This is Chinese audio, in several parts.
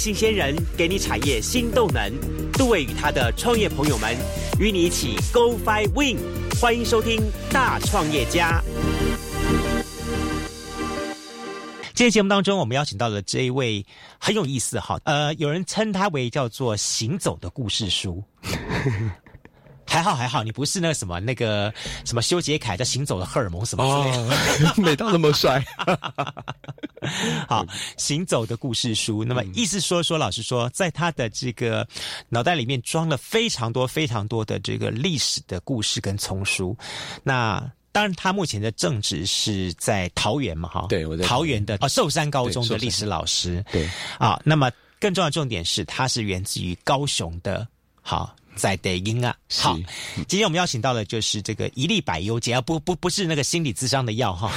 新鲜人给你产业新动能。杜伟与他的创业朋友们与你一起 Go Fly Win，欢迎收听《大创业家》。今天节目当中，我们邀请到了这一位很有意思哈，呃，有人称他为叫做“行走的故事书”。还好还好，你不是那个什么那个什么修杰楷叫行走的荷尔蒙什么之类的，没到那么帅。好，行走的故事书。那么意思说说，老实说，在他的这个脑袋里面装了非常多非常多的这个历史的故事跟丛书。那当然，他目前的正职是在桃园嘛，哈，对，我在桃园的啊寿山高中的历史老师。对啊，那么更重要的重点是，他是源自于高雄的。好。在德音啊，好，今天我们邀请到的就是这个一粒百忧解，不不不是那个心理智商的药哈，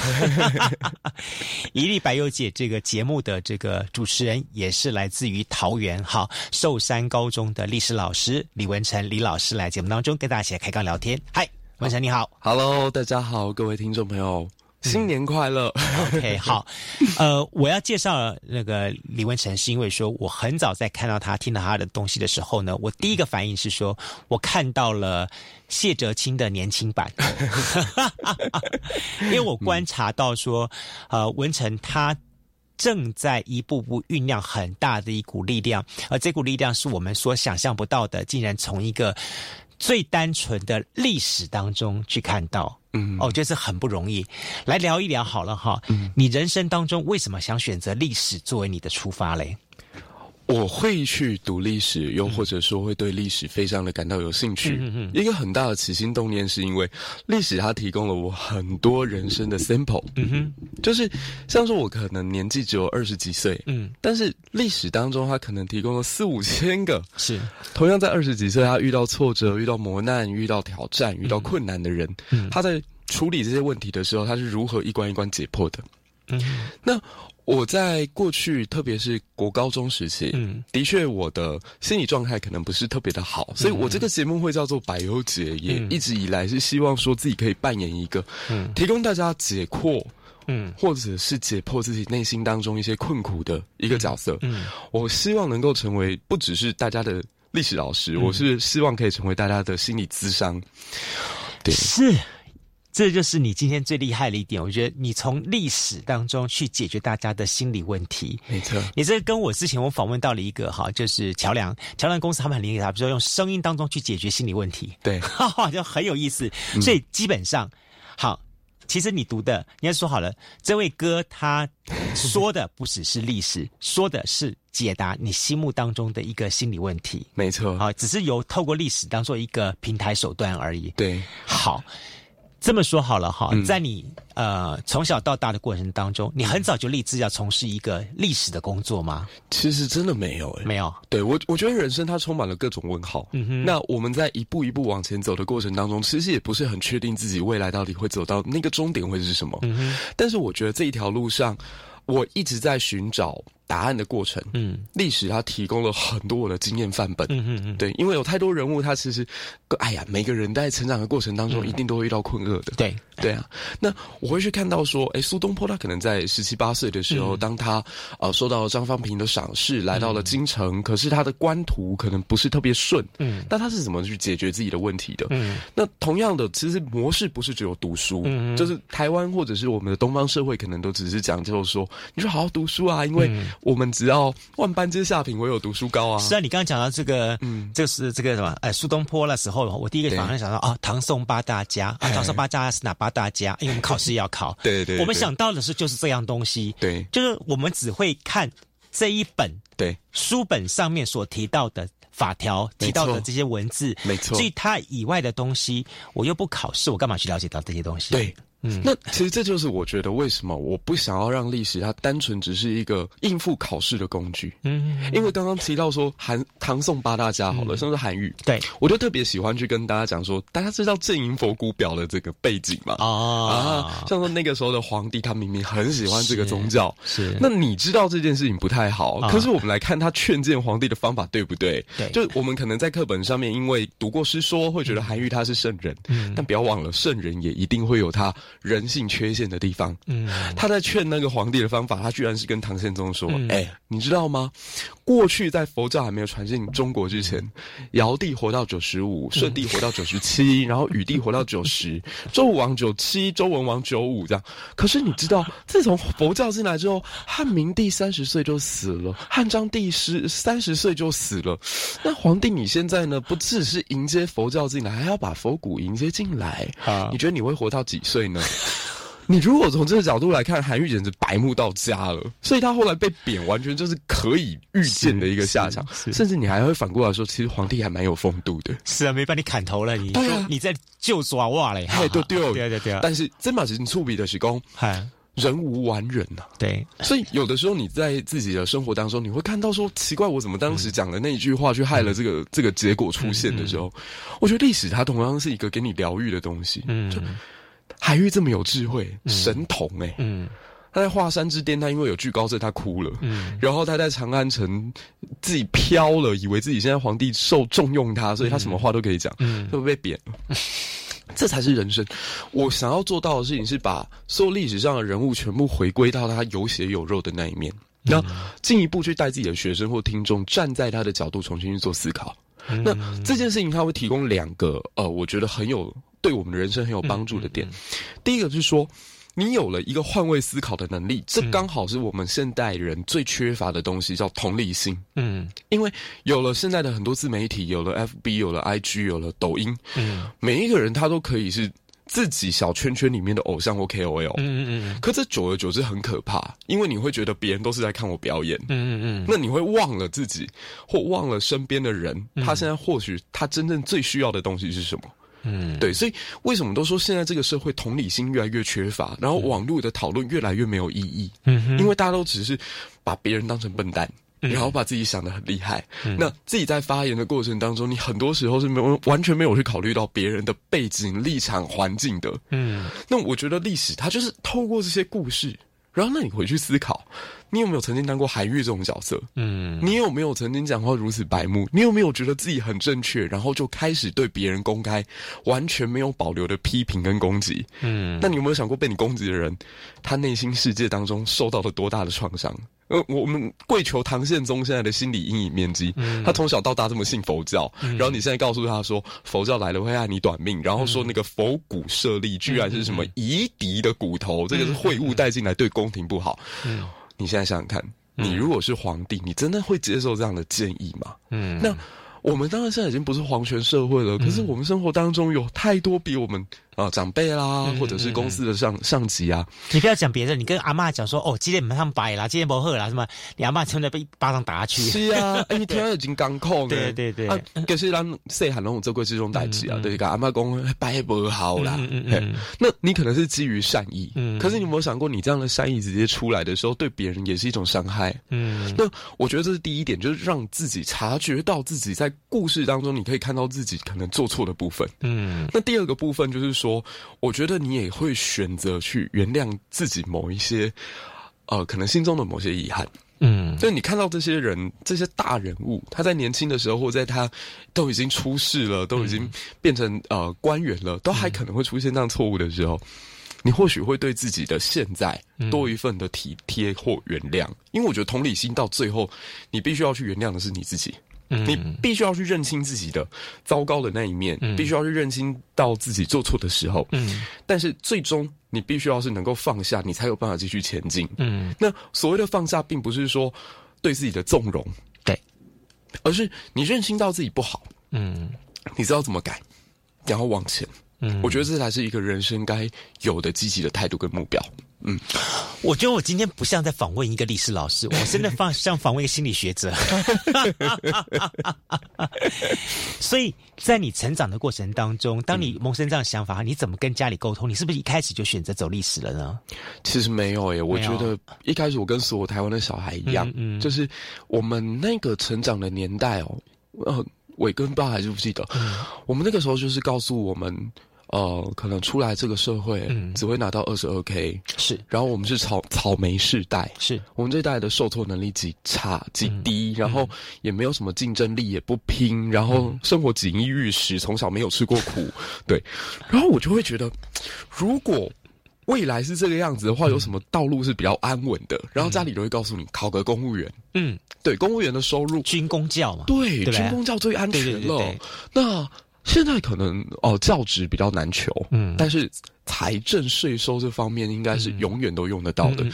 一粒百优姐这个节目的这个主持人也是来自于桃园哈寿山高中的历史老师李文成李老师来节目当中跟大家一起来开杠聊天。嗨，文成你好，Hello，大家好，各位听众朋友。新年快乐！OK，好，呃，我要介绍那个李文成，是因为说我很早在看到他、听到他的东西的时候呢，我第一个反应是说，我看到了谢哲青的年轻版，因为我观察到说，呃，文成他正在一步步酝酿很大的一股力量，而这股力量是我们所想象不到的，竟然从一个最单纯的历史当中去看到。嗯，哦，我觉得这很不容易。来聊一聊好了哈。嗯，你人生当中为什么想选择历史作为你的出发嘞？我会去读历史，又或者说会对历史非常的感到有兴趣。一个很大的起心动念是因为历史它提供了我很多人生的 sample。嗯哼，就是像说我可能年纪只有二十几岁，嗯，但是历史当中它可能提供了四五千个是同样在二十几岁他遇到挫折、遇到磨难、遇到挑战、遇到困难的人，他在处理这些问题的时候，他是如何一关一关解破的？嗯，那。我在过去，特别是国高中时期，嗯，的确我的心理状态可能不是特别的好，所以我这个节目会叫做百忧解，也一直以来是希望说自己可以扮演一个，嗯，提供大家解惑，嗯，或者是解破自己内心当中一些困苦的一个角色，嗯，我希望能够成为不只是大家的历史老师，我是希望可以成为大家的心理咨商，对，是。这就是你今天最厉害的一点，我觉得你从历史当中去解决大家的心理问题。没错，你这跟我之前我访问到了一个哈，就是桥梁桥梁公司，他们很厉害，比如说用声音当中去解决心理问题。对，就很有意思。所以基本上，好，其实你读的，你要说好了，这位哥他说的不只是历史，说的是解答你心目当中的一个心理问题。没错，好，只是由透过历史当做一个平台手段而已。对，好。这么说好了哈，在你呃从小到大的过程当中，你很早就立志要从事一个历史的工作吗？其实真的没有，没有。对我，我觉得人生它充满了各种问号。嗯哼。那我们在一步一步往前走的过程当中，其实也不是很确定自己未来到底会走到那个终点会是什么。嗯哼。但是我觉得这一条路上，我一直在寻找。答案的过程，嗯，历史它提供了很多我的经验范本，嗯嗯嗯，对，因为有太多人物，他其实，哎呀，每个人在成长的过程当中，一定都会遇到困厄的，对，对啊。那我会去看到说，哎，苏东坡他可能在十七八岁的时候，当他呃受到张方平的赏识，来到了京城，可是他的官途可能不是特别顺，嗯，那他是怎么去解决自己的问题的？嗯，那同样的，其实模式不是只有读书，嗯，就是台湾或者是我们的东方社会，可能都只是讲就是说，你说好好读书啊，因为。我们只要万般皆下品，唯有读书高啊！是啊，你刚刚讲到这个，嗯，就是这个什么，哎，苏东坡那时候，我第一个马上想到啊，唐宋八大家，啊，唐宋八大家是哪八大家？因为我们考试要考，对对，我们想到的是就是这样东西，对，就是我们只会看这一本对书本上面所提到的法条，提到的这些文字，没错，所以它以外的东西，我又不考试，我干嘛去了解到这些东西？对。嗯，那其实这就是我觉得为什么我不想要让历史它单纯只是一个应付考试的工具。嗯，因为刚刚提到说韩唐宋八大家好了，像是韩愈，对。我就特别喜欢去跟大家讲说，大家知道正营佛骨表的这个背景吗？啊，像说那个时候的皇帝，他明明很喜欢这个宗教，是那你知道这件事情不太好，可是我们来看他劝谏皇帝的方法对不对？对，就我们可能在课本上面因为读过诗说，会觉得韩愈他是圣人，嗯，但不要忘了圣人也一定会有他人性缺陷的地方。嗯，他在劝那个皇帝的方法，他居然是跟唐宪宗说：“哎，你知道吗？过去在佛教还没有传进中国之前，尧帝活到九十五，舜帝活到九十七，然后禹帝活到九十，周武王九七，周文王九五这样。可是你知道，自从佛教进来之后，汉明帝三十岁就死了，汉章帝十三十岁就死了。那皇帝你现在呢？不只是迎接佛教进来，还要把佛骨迎接进来。啊，你觉得你会活到几岁呢？你如果从这个角度来看，韩愈简直白目到家了，所以他后来被贬，完全就是可以预见的一个下场。甚至你还会反过来说，其实皇帝还蛮有风度的。是啊，没把你砍头了，你你在救抓哇嘞，对对 对对对。但是真把人触笔的时功，嗨，人无完人呐。对，所以有的时候你在自己的生活当中，你会看到说，奇怪，我怎么当时讲的那一句话，去害了这个这个结果出现的时候，我觉得历史它同样是一个给你疗愈的东西。嗯。海玉这么有智慧，神童哎！嗯，他在华山之巅，他因为有惧高症，他哭了。嗯，然后他在长安城自己飘了，以为自己现在皇帝受重用他，所以他什么话都可以讲。嗯，就被贬了。这才是人生。我想要做到的事情是把所有历史上的人物全部回归到他有血有肉的那一面，那进一步去带自己的学生或听众站在他的角度重新去做思考。那这件事情他会提供两个呃，我觉得很有。对我们的人生很有帮助的点，第一个就是说，你有了一个换位思考的能力，这刚好是我们现代人最缺乏的东西，叫同理心。嗯，因为有了现在的很多自媒体，有了 FB，有了 IG，有了抖音，嗯，每一个人他都可以是自己小圈圈里面的偶像或 KOL。嗯嗯嗯。可这久而久之很可怕，因为你会觉得别人都是在看我表演。嗯嗯嗯。那你会忘了自己，或忘了身边的人，他现在或许他真正最需要的东西是什么？嗯，对，所以为什么都说现在这个社会同理心越来越缺乏，然后网络的讨论越来越没有意义？嗯，因为大家都只是把别人当成笨蛋，然后把自己想的很厉害。那自己在发言的过程当中，你很多时候是没有完全没有去考虑到别人的背景、立场、环境的。嗯，那我觉得历史它就是透过这些故事，然后那你回去思考。你有没有曾经当过韩愈这种角色？嗯，你有没有曾经讲话如此白目？你有没有觉得自己很正确，然后就开始对别人公开完全没有保留的批评跟攻击？嗯，那你有没有想过被你攻击的人，他内心世界当中受到了多大的创伤？呃，我们跪求唐宪宗现在的心理阴影面积，他从小到大这么信佛教，然后你现在告诉他说佛教来了会害你短命，然后说那个佛骨舍利居然是什么夷狄的骨头，这个是秽物带进来对宫廷不好。嗯。你现在想想看，你如果是皇帝，你真的会接受这样的建议吗？嗯，那我们当然现在已经不是皇权社会了，可是我们生活当中有太多比我们。啊，长辈啦，或者是公司的上上级啊，你不要讲别的，你跟阿妈讲说，哦，今天马上摆啦，今天不喝啦，什么？你阿妈真的被一巴掌打下去。是啊，哎，你听已经刚控。对对对，可是让谁喊拢这贵这种代志啊？对，个阿妈讲摆不好啦。嗯嗯那你可能是基于善意，嗯，可是你有没有想过，你这样的善意直接出来的时候，对别人也是一种伤害？嗯，那我觉得这是第一点，就是让自己察觉到自己在故事当中，你可以看到自己可能做错的部分。嗯，那第二个部分就是说。说，我觉得你也会选择去原谅自己某一些，呃，可能心中的某些遗憾。嗯，就你看到这些人，这些大人物，他在年轻的时候，或在他都已经出世了，都已经变成呃官员了，都还可能会出现这样错误的时候，你或许会对自己的现在多一份的体贴或原谅。因为我觉得同理心到最后，你必须要去原谅的是你自己。你必须要去认清自己的糟糕的那一面，必须要去认清到自己做错的时候。嗯，但是最终你必须要是能够放下，你才有办法继续前进。嗯，那所谓的放下，并不是说对自己的纵容，对，而是你认清到自己不好，嗯，你知道怎么改，然后往前。嗯，我觉得这才是一个人生该有的积极的态度跟目标。嗯，我觉得我今天不像在访问一个历史老师，我真的放像访问一个心理学者。所以在你成长的过程当中，当你萌生这样想法，你怎么跟家里沟通？你是不是一开始就选择走历史了呢？其实没有耶，我觉得一开始我跟所有台湾的小孩一样，就是我们那个成长的年代哦，呃，伟跟爸还是不记得，我们那个时候就是告诉我们。呃，可能出来这个社会，只会拿到二十二 k，是。然后我们是草草莓世代，是。我们这代的受挫能力极差极低，然后也没有什么竞争力，也不拼，然后生活锦衣玉食，从小没有吃过苦，对。然后我就会觉得，如果未来是这个样子的话，有什么道路是比较安稳的？然后家里人会告诉你，考个公务员。嗯，对，公务员的收入，军工教嘛，对，军工教最安全了。那现在可能哦，教职比较难求，嗯，但是。财政税收这方面应该是永远都用得到的，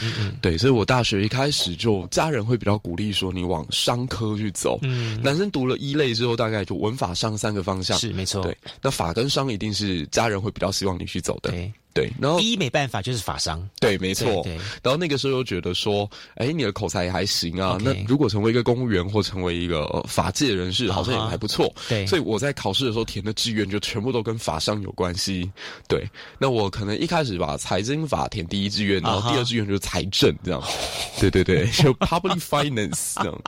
对，所以我大学一开始就家人会比较鼓励说你往商科去走。嗯，男生读了一类之后，大概就文法商三个方向是没错。对，那法跟商一定是家人会比较希望你去走的。对。对，然后第一没办法就是法商，对，没错。然后那个时候又觉得说，哎，你的口才也还行啊。那如果成为一个公务员或成为一个法界人士，好像也还不错。对，所以我在考试的时候填的志愿就全部都跟法商有关系。对，那我可能一开始把财经法填第一志愿，然后第二志愿就是财政这样。对对对，就 public finance 这样。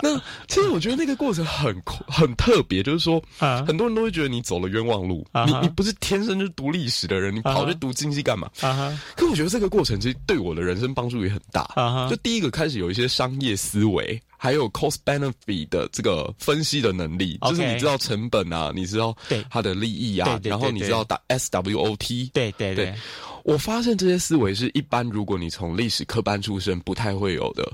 那其实我觉得那个过程很很特别，就是说，很多人都会觉得你走了冤枉路。你你不是天生就读历史的人，你跑去。读经济干嘛？可我觉得这个过程其实对我的人生帮助也很大。就第一个开始有一些商业思维，还有 cost benefit 的这个分析的能力，就是你知道成本啊，你知道它的利益啊，然后你知道打 SWOT。对对对，我发现这些思维是一般如果你从历史科班出身不太会有的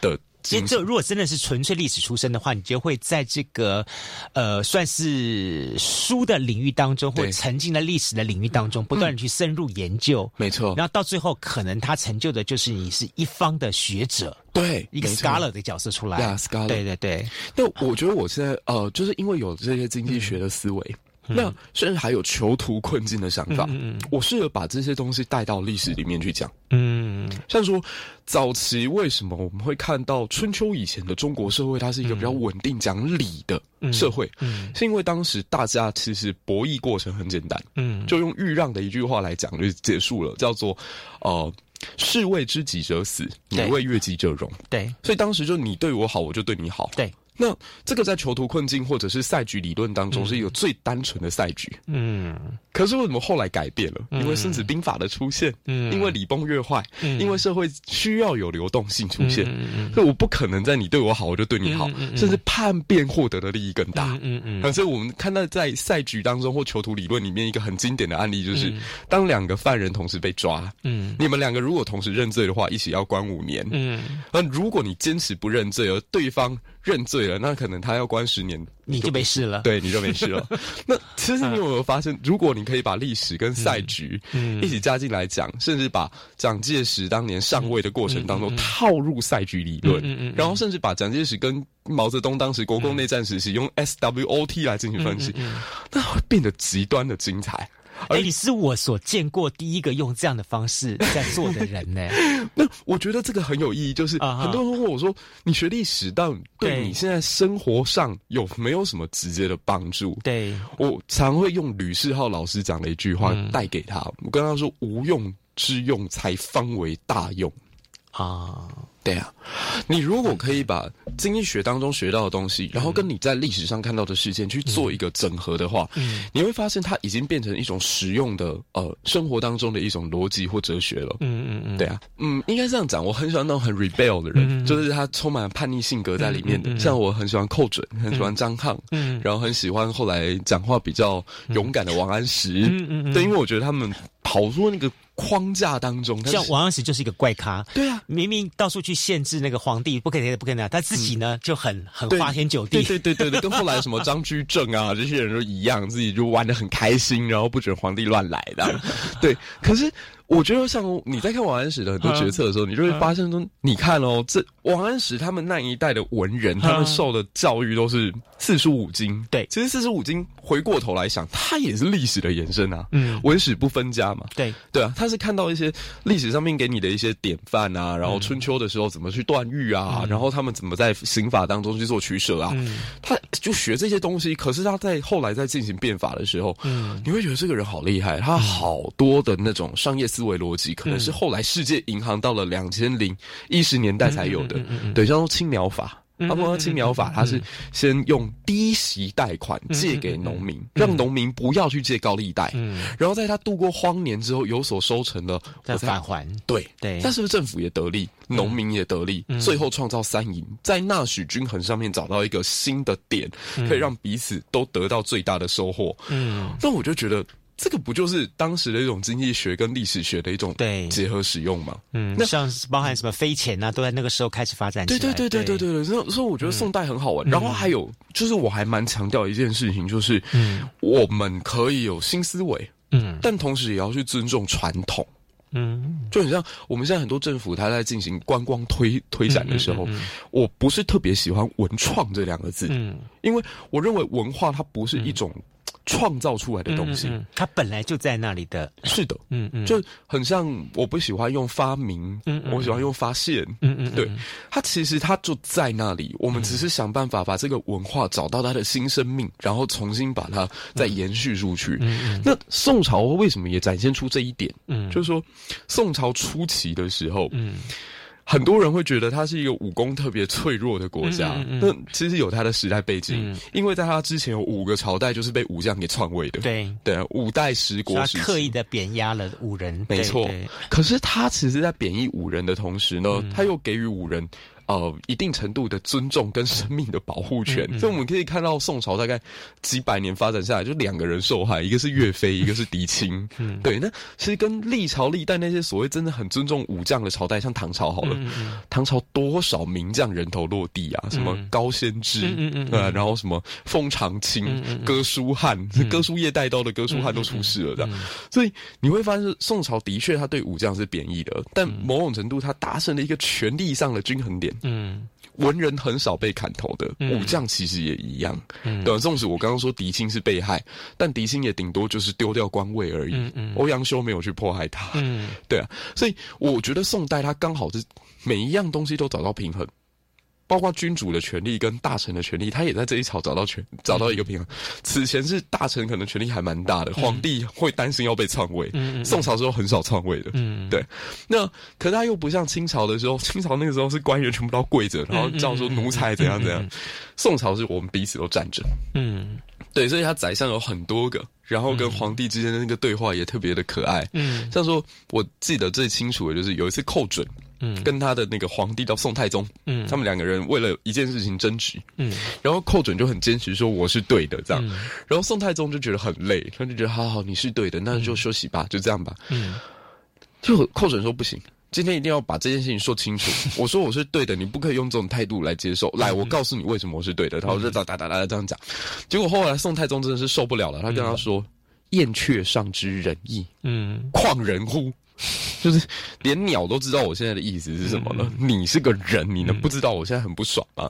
的。其实，这如果真的是纯粹历史出身的话，你就会在这个，呃，算是书的领域当中，或沉浸在历史的领域当中，不断的去深入研究。没错。然后到最后，可能他成就的就是你是一方的学者，对，一个 scholar 的角色出来。Yeah, scholar。对对对。但我觉得我现在呃，就是因为有这些经济学的思维。那甚至还有囚徒困境的想法，嗯我试着把这些东西带到历史里面去讲。嗯，像说早期为什么我们会看到春秋以前的中国社会，它是一个比较稳定讲理的社会，嗯是因为当时大家其实博弈过程很简单，嗯，就用豫让的一句话来讲就结束了，叫做呃士为知己者死，你为悦己者容。对，所以当时就你对我好，我就对你好。对。那这个在囚徒困境或者是赛局理论当中是一个最单纯的赛局，嗯，可是为什么后来改变了？因为孙子兵法的出现，嗯，因为礼崩乐坏，嗯，因为社会需要有流动性出现，嗯所以我不可能在你对我好我就对你好，甚至叛变获得的利益更大，嗯嗯，所以我们看到在赛局当中或囚徒理论里面一个很经典的案例就是，当两个犯人同时被抓，嗯，你们两个如果同时认罪的话，一起要关五年，嗯，那如果你坚持不认罪，而对方认罪了，那可能他要关十年，你就没事了。对，你就没事了。那其实你有没有发现，如果你可以把历史跟赛局一起加进来讲，甚至把蒋介石当年上位的过程当中套入赛局理论，然后甚至把蒋介石跟毛泽东当时国共内战时期用 SWOT 来进行分析，那会变得极端的精彩。而你是我所见过第一个用这样的方式在做的人呢。那我觉得这个很有意义，就是很多人问我说：“你学历史，但对你现在生活上有没有什么直接的帮助？”对我常会用吕世浩老师讲的一句话带给他，我跟他说：“无用之用，才方为大用。”啊。对啊，你如果可以把经济学当中学到的东西，然后跟你在历史上看到的事件去做一个整合的话，嗯，你会发现它已经变成一种实用的呃生活当中的一种逻辑或哲学了。嗯嗯嗯，对啊，嗯，应该这样讲。我很喜欢那种很 rebel 的人，就是他充满叛逆性格在里面的。像我很喜欢寇准，很喜欢张翰，嗯，然后很喜欢后来讲话比较勇敢的王安石。嗯嗯嗯，对，因为我觉得他们跑出那个。框架当中，像王安石就是一个怪咖。对啊，明明到处去限制那个皇帝，不可以，不可以那，他自己呢就很很花天酒地。对对对对，跟后来什么张居正啊这些人都一样，自己就玩的很开心，然后不准皇帝乱来的。对，可是。我觉得像你在看王安石的很多决策的时候，你就会发现说，你看哦，这王安石他们那一代的文人，他们受的教育都是四书五经。对，其实四书五经回过头来想，它也是历史的延伸啊。嗯，文史不分家嘛。对，对啊，他是看到一些历史上面给你的一些典范啊，然后春秋的时候怎么去断狱啊，然后他们怎么在刑法当中去做取舍啊，他就学这些东西。可是他在后来在进行变法的时候，嗯，你会觉得这个人好厉害，他好多的那种商业。思维逻辑可能是后来世界银行到了两千零一十年代才有的，对，叫做青苗法。他说青苗法，它是先用低息贷款借给农民，让农民不要去借高利贷，然后在他度过荒年之后有所收成了，再返还。对对，但是不是政府也得利，农民也得利，最后创造三赢，在纳许均衡上面找到一个新的点，可以让彼此都得到最大的收获。嗯，那我就觉得。这个不就是当时的一种经济学跟历史学的一种对结合使用吗？嗯，那像包含什么飞钱啊，都在那个时候开始发展起来。对对对对对对对，所以所以我觉得宋代很好玩。然后还有就是，我还蛮强调一件事情，就是嗯，我们可以有新思维，嗯，但同时也要去尊重传统。嗯，就很像我们现在很多政府，它在进行观光推推展的时候，我不是特别喜欢“文创”这两个字，嗯，因为我认为文化它不是一种。创造出来的东西，它本来就在那里的。是的，嗯嗯，就很像我不喜欢用发明，嗯嗯，我喜欢用发现，嗯嗯，对，它其实它就在那里，我们只是想办法把这个文化找到它的新生命，然后重新把它再延续出去。那宋朝为什么也展现出这一点？嗯，就是说宋朝初期的时候，嗯。很多人会觉得它是一个武功特别脆弱的国家，那其实有它的时代背景，因为在它之前有五个朝代就是被武将给篡位的，对。对，五代十国时刻意的贬压了武人，没错。可是他其实，在贬义武人的同时呢，他又给予武人。呃，一定程度的尊重跟生命的保护权，所以我们可以看到宋朝大概几百年发展下来，就两个人受害，一个是岳飞，一个是狄青。嗯，对，那其实跟历朝历代那些所谓真的很尊重武将的朝代，像唐朝好了，唐朝多少名将人头落地啊，什么高仙芝，呃，然后什么封长清、哥舒翰，哥舒夜带刀的哥舒翰都出事了，这样，所以你会发现宋朝的确他对武将是贬义的，但某种程度他达成了一个权力上的均衡点。嗯，文人很少被砍头的，武将其实也一样。嗯对，纵使我刚刚说狄青是被害，但狄青也顶多就是丢掉官位而已。嗯嗯欧阳修没有去迫害他。嗯，对啊，所以我觉得宋代他刚好是每一样东西都找到平衡。包括君主的权利跟大臣的权利，他也在这一朝找到权找到一个平衡。此前是大臣可能权力还蛮大的，皇帝会担心要被篡位。宋朝时候很少篡位的，对。那可是他又不像清朝的时候，清朝那个时候是官员全部都跪着，然后叫说奴才怎样怎样。宋朝是我们彼此都站着。嗯，对，所以他宰相有很多个，然后跟皇帝之间的那个对话也特别的可爱。嗯，像说我记得最清楚的就是有一次寇准。嗯，跟他的那个皇帝叫宋太宗，嗯，他们两个人为了一件事情争执，嗯，然后寇准就很坚持说我是对的，这样，然后宋太宗就觉得很累，他就觉得好好你是对的，那就休息吧，就这样吧，嗯，就寇准说不行，今天一定要把这件事情说清楚，我说我是对的，你不可以用这种态度来接受，来，我告诉你为什么我是对的，然后就哒哒哒哒这样讲，结果后来宋太宗真的是受不了了，他跟他说，燕雀尚知人意，嗯，况人乎？就是连鸟都知道我现在的意思是什么了。你是个人，你能不知道我现在很不爽吗？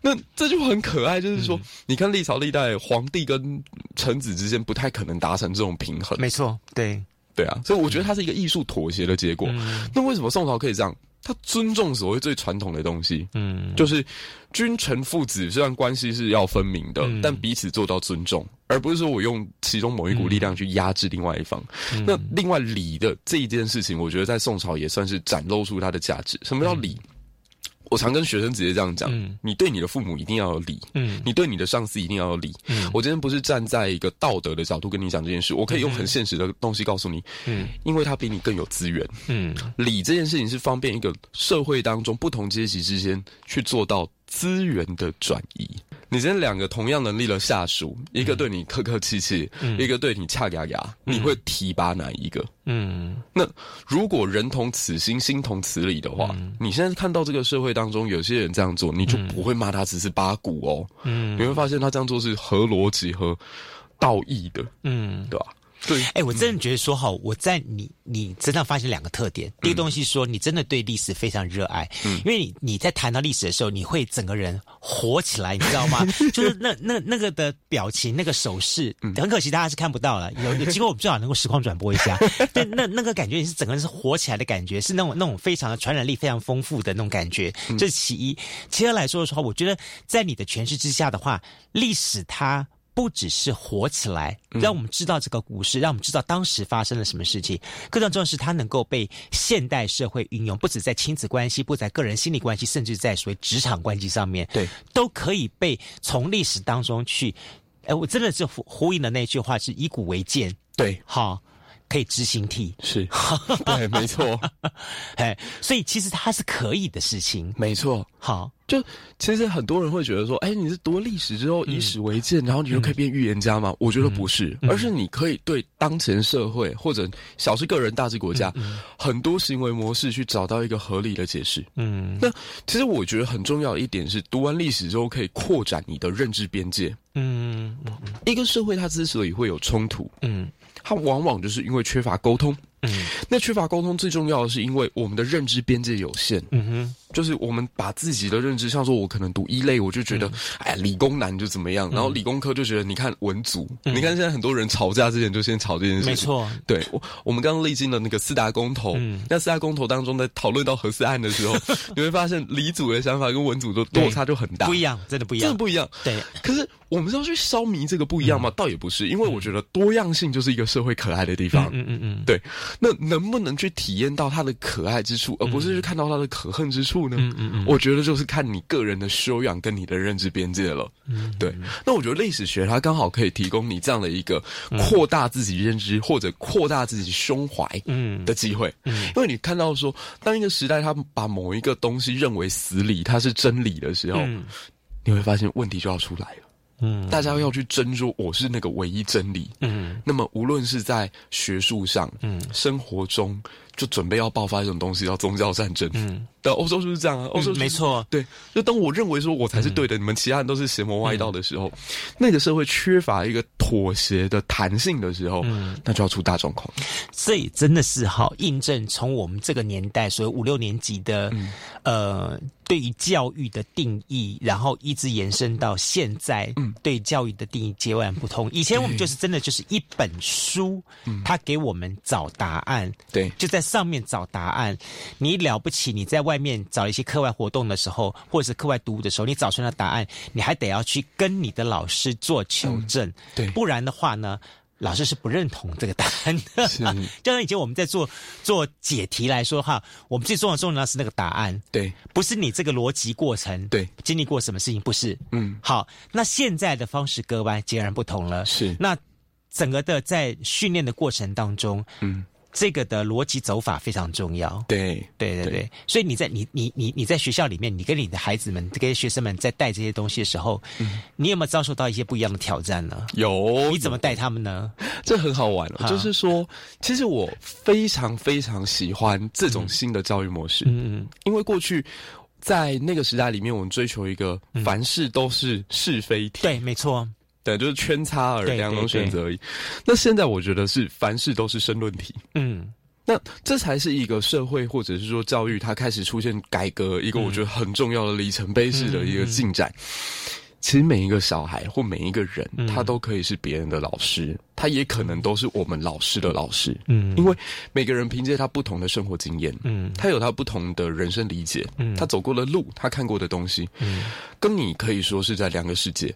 那这就很可爱。就是说，你看历朝历代皇帝跟臣子之间不太可能达成这种平衡。没错，对对啊。所以我觉得它是一个艺术妥协的结果。那为什么宋朝可以这样？他尊重所谓最传统的东西，嗯，就是君臣父子虽然关系是要分明的，但彼此做到尊重。而不是说我用其中某一股力量去压制另外一方。那另外礼的这一件事情，我觉得在宋朝也算是展露出它的价值。什么叫礼？我常跟学生直接这样讲：，你对你的父母一定要有礼，嗯，你对你的上司一定要有礼。嗯，我今天不是站在一个道德的角度跟你讲这件事，我可以用很现实的东西告诉你，嗯，因为他比你更有资源，嗯，礼这件事情是方便一个社会当中不同阶级之间去做到资源的转移。你今天两个同样能力的下属，一个对你客客气气，一个对你恰牙牙，你会提拔哪一个？嗯，那如果人同此心，心同此理的话，你现在看到这个社会当中有些人这样做，你就不会骂他只是八股哦。嗯，你会发现他这样做是合逻辑和道义的。嗯，对吧？对，哎，我真的觉得说哈，我在你你身上发现两个特点。第一个东西说，你真的对历史非常热爱，嗯，因为你你在谈到历史的时候，你会整个人活起来，你知道吗？就是那那那个的表情，那个手势，很可惜大家是看不到了。有有机会，我们最好能够实况转播一下。对，那那个感觉，你是整个人是活起来的感觉，是那种那种非常的传染力非常丰富的那种感觉。这是其一。其二来说的话，我觉得在你的诠释之下的话，历史它。不只是火起来，让我们知道这个故事，让我们知道当时发生了什么事情。更重要的是，它能够被现代社会运用，不止在亲子关系，不在个人心理关系，甚至在所谓职场关系上面，对，都可以被从历史当中去。哎，我真的是呼呼应的那句话是以古为鉴，对，好。可以执行体，是，对，没错，哎，所以其实它是可以的事情，没错。好，就其实很多人会觉得说，哎，你是读历史之后以史为鉴，然后你就可以变预言家吗？我觉得不是，而是你可以对当前社会或者小是个人、大是国家很多行为模式去找到一个合理的解释。嗯，那其实我觉得很重要的一点是，读完历史之后可以扩展你的认知边界。嗯，一个社会它之所以会有冲突，嗯。它往往就是因为缺乏沟通。嗯，那缺乏沟通最重要的是因为我们的认知边界有限。嗯哼，就是我们把自己的认知，像说我可能读一类，我就觉得，哎，理工男就怎么样，然后理工科就觉得，你看文组，你看现在很多人吵架之前就先吵这件事情。没错，对我我们刚刚历经了那个四大公投，那四大公投当中在讨论到核四案的时候，你会发现理组的想法跟文组的落差就很大，不一样，真的不一样，真的不一样。对，可是我们是要去消弭这个不一样吗？倒也不是，因为我觉得多样性就是一个社会可爱的地方。嗯嗯嗯，对，那能不能？去体验到它的可爱之处，而不是去看到它的可恨之处呢？嗯嗯嗯，我觉得就是看你个人的修养跟你的认知边界了。嗯，对。那我觉得历史学它刚好可以提供你这样的一个扩大自己认知或者扩大自己胸怀嗯的机会。嗯，因为你看到说，当一个时代他把某一个东西认为死理，它是真理的时候，你会发现问题就要出来了。嗯，大家要去争说我是那个唯一真理。嗯，那么无论是在学术上，嗯，生活中。就准备要爆发一种东西，叫宗教战争。嗯，但，欧洲就是这样啊。欧洲没错，对。就当我认为说我才是对的，你们其他人都是邪魔歪道的时候，那个社会缺乏一个妥协的弹性的时候，那就要出大状况。所以真的是好印证，从我们这个年代，所以五六年级的呃，对于教育的定义，然后一直延伸到现在，嗯对教育的定义截然不同。以前我们就是真的就是一本书，他给我们找答案，对，就在。上面找答案，你了不起？你在外面找一些课外活动的时候，或者是课外读物的时候，你找出来的答案，你还得要去跟你的老师做求证，对，不然的话呢，老师是不认同这个答案的。就像以前我们在做做解题来说哈，我们最重要重要的是那个答案，对，不是你这个逻辑过程，对，经历过什么事情，不是，嗯，好，那现在的方式各外截然不同了，是，那整个的在训练的过程当中，嗯。这个的逻辑走法非常重要。对对对对，所以你在你你你你在学校里面，你跟你的孩子们、跟学生们在带这些东西的时候，你有没有遭受到一些不一样的挑战呢？有，你怎么带他们呢？这很好玩哦，就是说，其实我非常非常喜欢这种新的教育模式。嗯嗯，因为过去在那个时代里面，我们追求一个凡事都是是非题。对，没错。对，就是圈差而两种选择而已。那现在我觉得是凡事都是申论题。嗯，那这才是一个社会或者是说教育它开始出现改革一个我觉得很重要的里程碑式的一个进展。其实每一个小孩或每一个人，他都可以是别人的老师，他也可能都是我们老师的老师。嗯，因为每个人凭借他不同的生活经验，嗯，他有他不同的人生理解，嗯，他走过的路，他看过的东西，嗯，跟你可以说是在两个世界。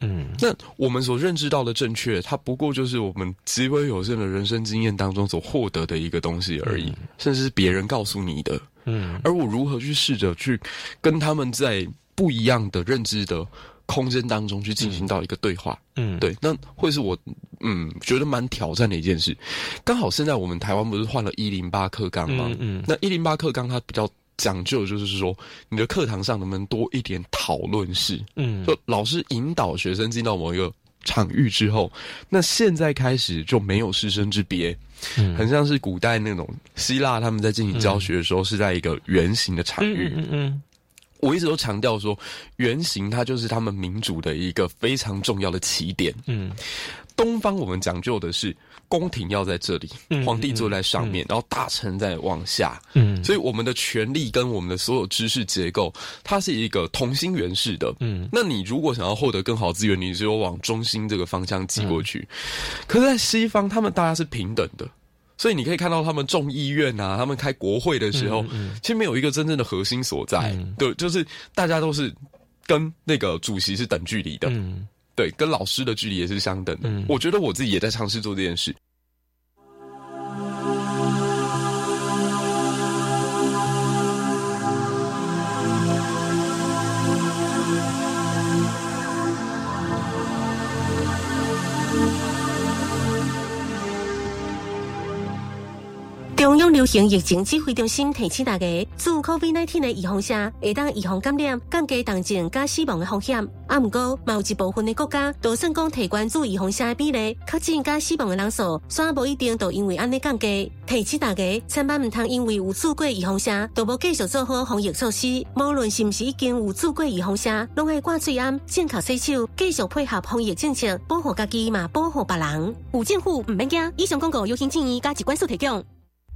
嗯，那我们所认知到的正确，它不过就是我们极为有限的人生经验当中所获得的一个东西而已，甚至是别人告诉你的。嗯，而我如何去试着去跟他们在不一样的认知的空间当中去进行到一个对话？嗯，对，那会是我嗯觉得蛮挑战的一件事。刚好现在我们台湾不是换了一零八克钢吗？嗯，那一零八克钢它比较。讲究就是说，你的课堂上能不能多一点讨论式？嗯，就老师引导学生进到某一个场域之后，那现在开始就没有师生之别，嗯，很像是古代那种希腊他们在进行教学的时候是在一个圆形的场域。嗯嗯，我一直都强调说，原型它就是他们民主的一个非常重要的起点。嗯，东方我们讲究的是。宫廷要在这里，皇帝坐在上面，然后大臣在往下。嗯，所以我们的权力跟我们的所有知识结构，它是一个同心圆式的。嗯，那你如果想要获得更好资源，你只有往中心这个方向挤过去。可是，在西方，他们大家是平等的，所以你可以看到他们众议院啊，他们开国会的时候，其实没有一个真正的核心所在。对，就是大家都是跟那个主席是等距离的。嗯。对，跟老师的距离也是相等的。我觉得我自己也在尝试做这件事。中央流行疫情指挥中心提醒大家，自 COVID-19 的预防下，会当预防感染、降低重症加死亡的风险。啊，不过，某一部分的国家，都算讲提关注预防下的比例，确诊加死亡的人数，却无一定都因为安尼降低。提醒大家，千万唔通因为有做过预防下，就无继续做好防疫措施。无论是唔是已经有做过预防下，拢爱挂嘴安、正确洗手，继续配合防疫政策，保护家己嘛，保护别人。有政府唔免惊，以上广告由行建议加机关所提供。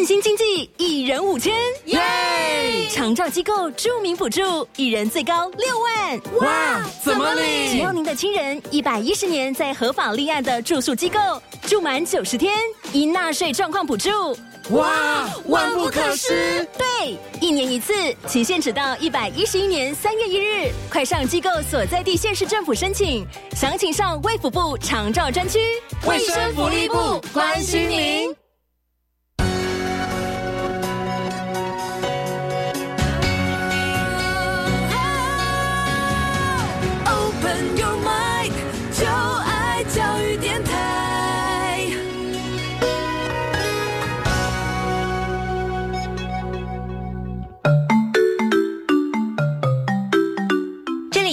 振兴经济，一人五千，耶！长照机构著名补助，一人最高六万。哇，怎么领？只要您的亲人一百一十年在合法立案的住宿机构住满九十天，因纳税状况补助。哇，万不可失！对，一年一次，期限只到一百一十一年三月一日。快上机构所在地县市政府申请，详情上卫福部长照专区。卫生福利部关心您。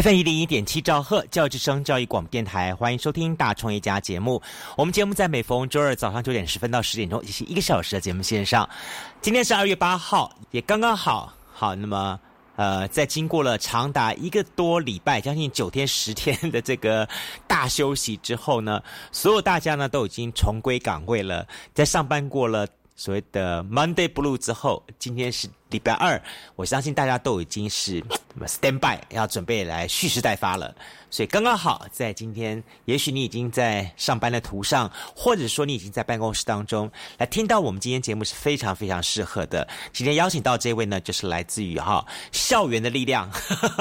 FM 一零一点七兆赫教育之声教育广播电台，欢迎收听大创业家节目。我们节目在每逢周二早上九点十分到十点钟，进行一个小时的节目线上。今天是二月八号，也刚刚好好。那么，呃，在经过了长达一个多礼拜，将近九天十天的这个大休息之后呢，所有大家呢都已经重归岗位了，在上班过了所谓的 Monday Blue 之后，今天是。礼拜二，我相信大家都已经是 stand by，要准备来蓄势待发了。所以刚刚好在今天，也许你已经在上班的途上，或者说你已经在办公室当中来听到我们今天节目是非常非常适合的。今天邀请到这位呢，就是来自于哈校园的力量，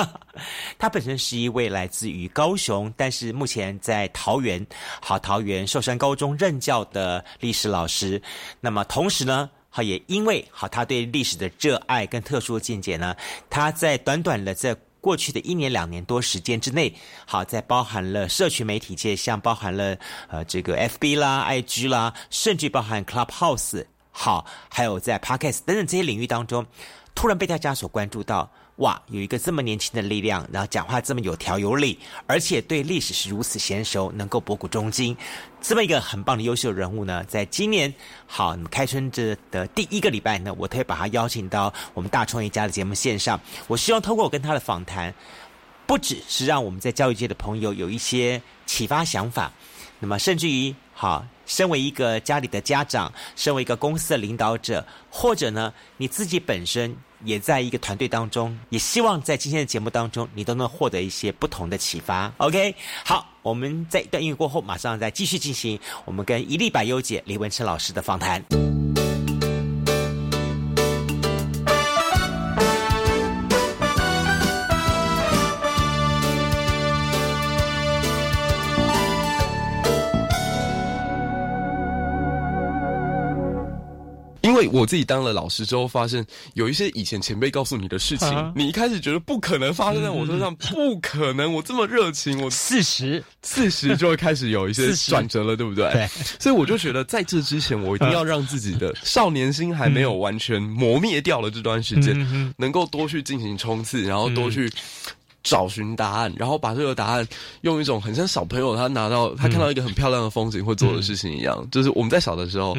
他本身是一位来自于高雄，但是目前在桃园好桃园寿山高中任教的历史老师。那么同时呢。好，也因为好，他对历史的热爱跟特殊的见解呢，他在短短的在过去的一年两年多时间之内，好，在包含了社群媒体界，像包含了呃这个 FB 啦、IG 啦，甚至包含 Clubhouse，好，还有在 Podcast 等等这些领域当中，突然被大家所关注到。哇，有一个这么年轻的力量，然后讲话这么有条有理，而且对历史是如此娴熟，能够博古中今，这么一个很棒的优秀人物呢，在今年好，那么开春这的第一个礼拜呢，我特别把他邀请到我们大创业家的节目线上。我希望通过我跟他的访谈，不只是让我们在教育界的朋友有一些启发想法，那么甚至于好，身为一个家里的家长，身为一个公司的领导者，或者呢，你自己本身。也在一个团队当中，也希望在今天的节目当中，你都能获得一些不同的启发。OK，好，我们在一段音乐过后，马上再继续进行我们跟一粒百优姐李文成老师的访谈。为我自己当了老师之后，发现有一些以前前辈告诉你的事情，你一开始觉得不可能发生在我身上，不可能，我这么热情，我四十。四十就会开始有一些转折了，对不对？对，所以我就觉得在这之前，我一定要让自己的少年心还没有完全磨灭掉了这段时间，能够多去进行冲刺，然后多去。找寻答案，然后把这个答案用一种很像小朋友他拿到他看到一个很漂亮的风景会做的事情一样，就是我们在小的时候。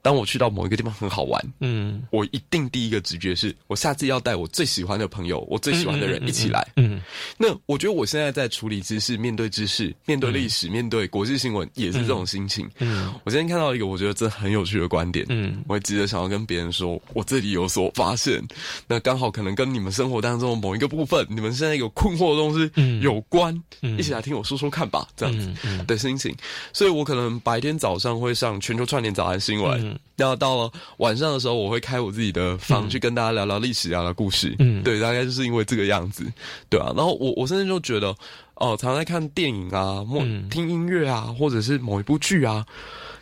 当我去到某一个地方很好玩，嗯，我一定第一个直觉是我下次要带我最喜欢的朋友，我最喜欢的人一起来。嗯，那我觉得我现在在处理知识、面对知识、面对历史、面对国际新闻，也是这种心情。嗯，我今天看到一个我觉得这很有趣的观点，嗯，我也急着想要跟别人说，我这里有所发现。那刚好可能跟你们生活当中某一个部分，你们现在有困惑的东西有关，一起来听我说说看吧，这样子的心情。所以我可能白天早上会上全球串联早安新闻。然后到了晚上的时候，我会开我自己的房去跟大家聊聊历史，聊聊故事。嗯，对，大概就是因为这个样子，对啊。然后我我甚至就觉得，哦，常常在看电影啊，或听音乐啊，或者是某一部剧啊，